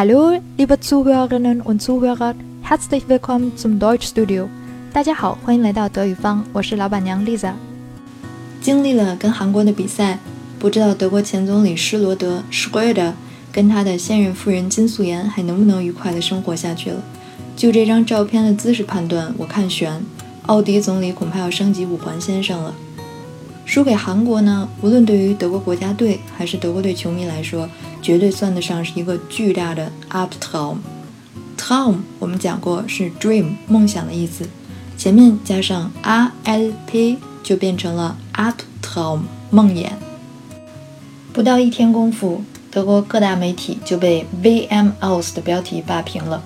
Hallo, liebe Zuhörerinnen und Zuhörer, herzlich willkommen zum Deutschstudio。大家好，欢迎来到德语方，我是老板娘 Lisa。经历了跟韩国的比赛，不知道德国前总理施罗德 （Schröder） 跟他的现任夫人金素妍还能不能愉快的生活下去了。就这张照片的姿势判断，我看悬，奥迪总理恐怕要升级五环先生了。输给韩国呢，无论对于德国国家队还是德国队球迷来说，绝对算得上是一个巨大的 uptom。tom 我们讲过是 dream 梦想的意思，前面加上 a l p 就变成了 Albtraum 梦魇。不到一天功夫，德国各大媒体就被 VM aus 的标题霸屏了。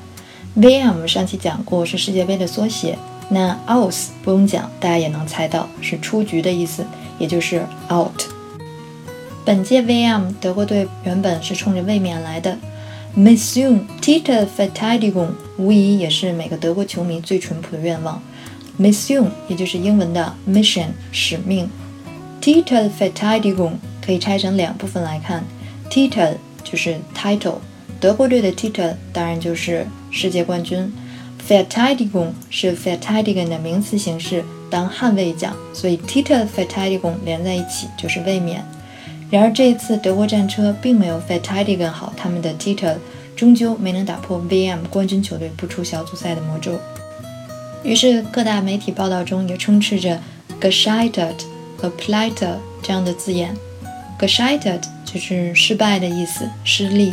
VM 上期讲过是世界杯的缩写，那 aus 不用讲，大家也能猜到是出局的意思。也就是 out。本届 VM 德国队原本是冲着卫冕来的，Mission Titel Verteidigung 无疑也是每个德国球迷最淳朴的愿望。Mission 也就是英文的 mission 使命，Titel Verteidigung 可以拆成两部分来看，Titel 就是 title，德国队的 Titel 当然就是世界冠军，Verteidigung 是 Verteidigen 的名词形式。当捍卫奖，所以 Titel Verteidigung 连在一起就是卫冕。然而这一次德国战车并没有 Verteidigen 好他们的 Titel，终究没能打破 VM 冠军球队不出小组赛的魔咒。于是各大媒体报道中也充斥着 g e s c h e i t e t 和 pleite 这样的字眼。g e s c h e i t e t 就是失败的意思，失利。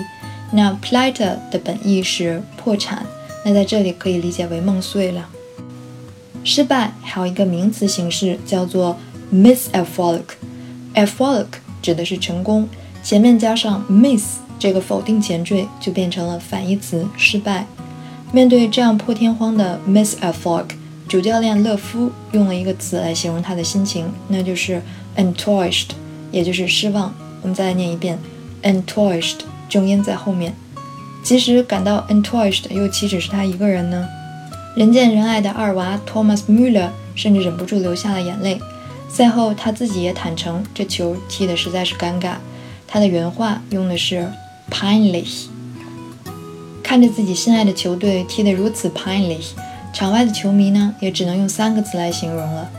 那 pleite 的本意是破产，那在这里可以理解为梦碎了。失败还有一个名词形式叫做 miserfolg，erfolg 指的是成功，前面加上 miss 这个否定前缀，就变成了反义词失败。面对这样破天荒的 miserfolg，主教练勒夫用了一个词来形容他的心情，那就是 enttäuscht，也就是失望。我们再来念一遍 enttäuscht，重音在后面。其实感到 enttäuscht 又岂止是他一个人呢？人见人爱的二娃 Thomas Müller 甚至忍不住流下了眼泪。赛后他自己也坦诚，这球踢得实在是尴尬。他的原话用的是 peinlich。看着自己心爱的球队踢得如此 pinelich 场外的球迷呢，也只能用三个字来形容了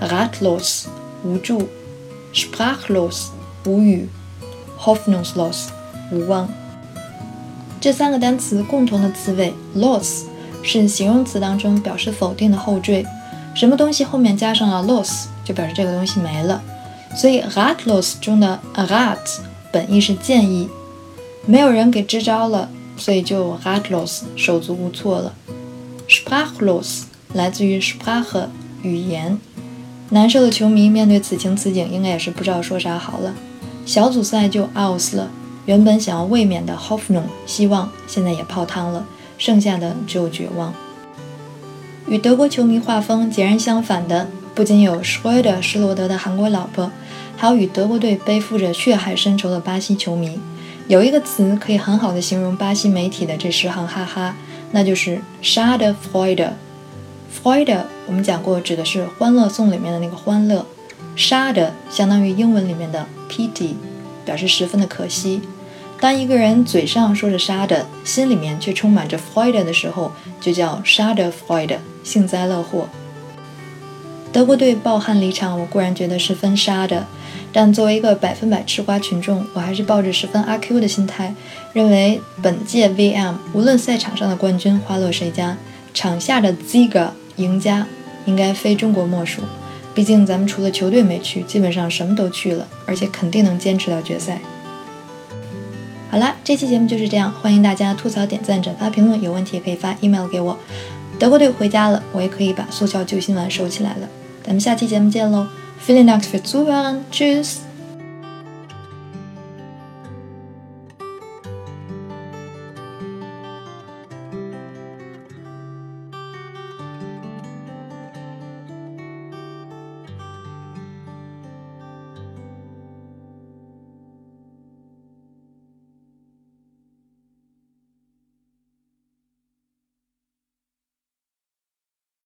：ratlos 无助，sprachlos 无语，hoffnungslos 无望。这三个单词共同的词尾 loss。是形容词当中表示否定的后缀，什么东西后面加上了 loss，就表示这个东西没了。所以 rat loss 中的 rat 本意是建议，没有人给支招了，所以就 ratlos 手足无措了。sprachlos 来自于 sprach 语言，难受的球迷面对此情此景，应该也是不知道说啥好了。小组赛就 out 了，原本想要卫冕的 HOFFN，希望现在也泡汤了。剩下的只有绝望。与德国球迷画风截然相反的，不仅有 Schröder 施罗德的韩国老婆，还有与德国队背负着血海深仇的巴西球迷。有一个词可以很好的形容巴西媒体的这十行哈哈，那就是 Schadenfreude。Freude 我们讲过，指的是《欢乐颂》里面的那个欢乐。s h a d e 相当于英文里面的 pity，表示十分的可惜。当一个人嘴上说着杀的，心里面却充满着 freud 的时候，就叫 “schade freude”，幸灾乐祸。德国队抱憾离场，我固然觉得十分杀的，但作为一个百分百吃瓜群众，我还是抱着十分阿 Q 的心态，认为本届 VM 无论赛场上的冠军花落谁家，场下的 Ziga 赢家应该非中国莫属。毕竟咱们除了球队没去，基本上什么都去了，而且肯定能坚持到决赛。好啦，这期节目就是这样，欢迎大家吐槽、点赞、转发、评论，有问题也可以发 email 给我。德国队回家了，我也可以把速效救心丸收起来了。咱们下期节目见喽！Vielen Dank für zuhören，tschüss。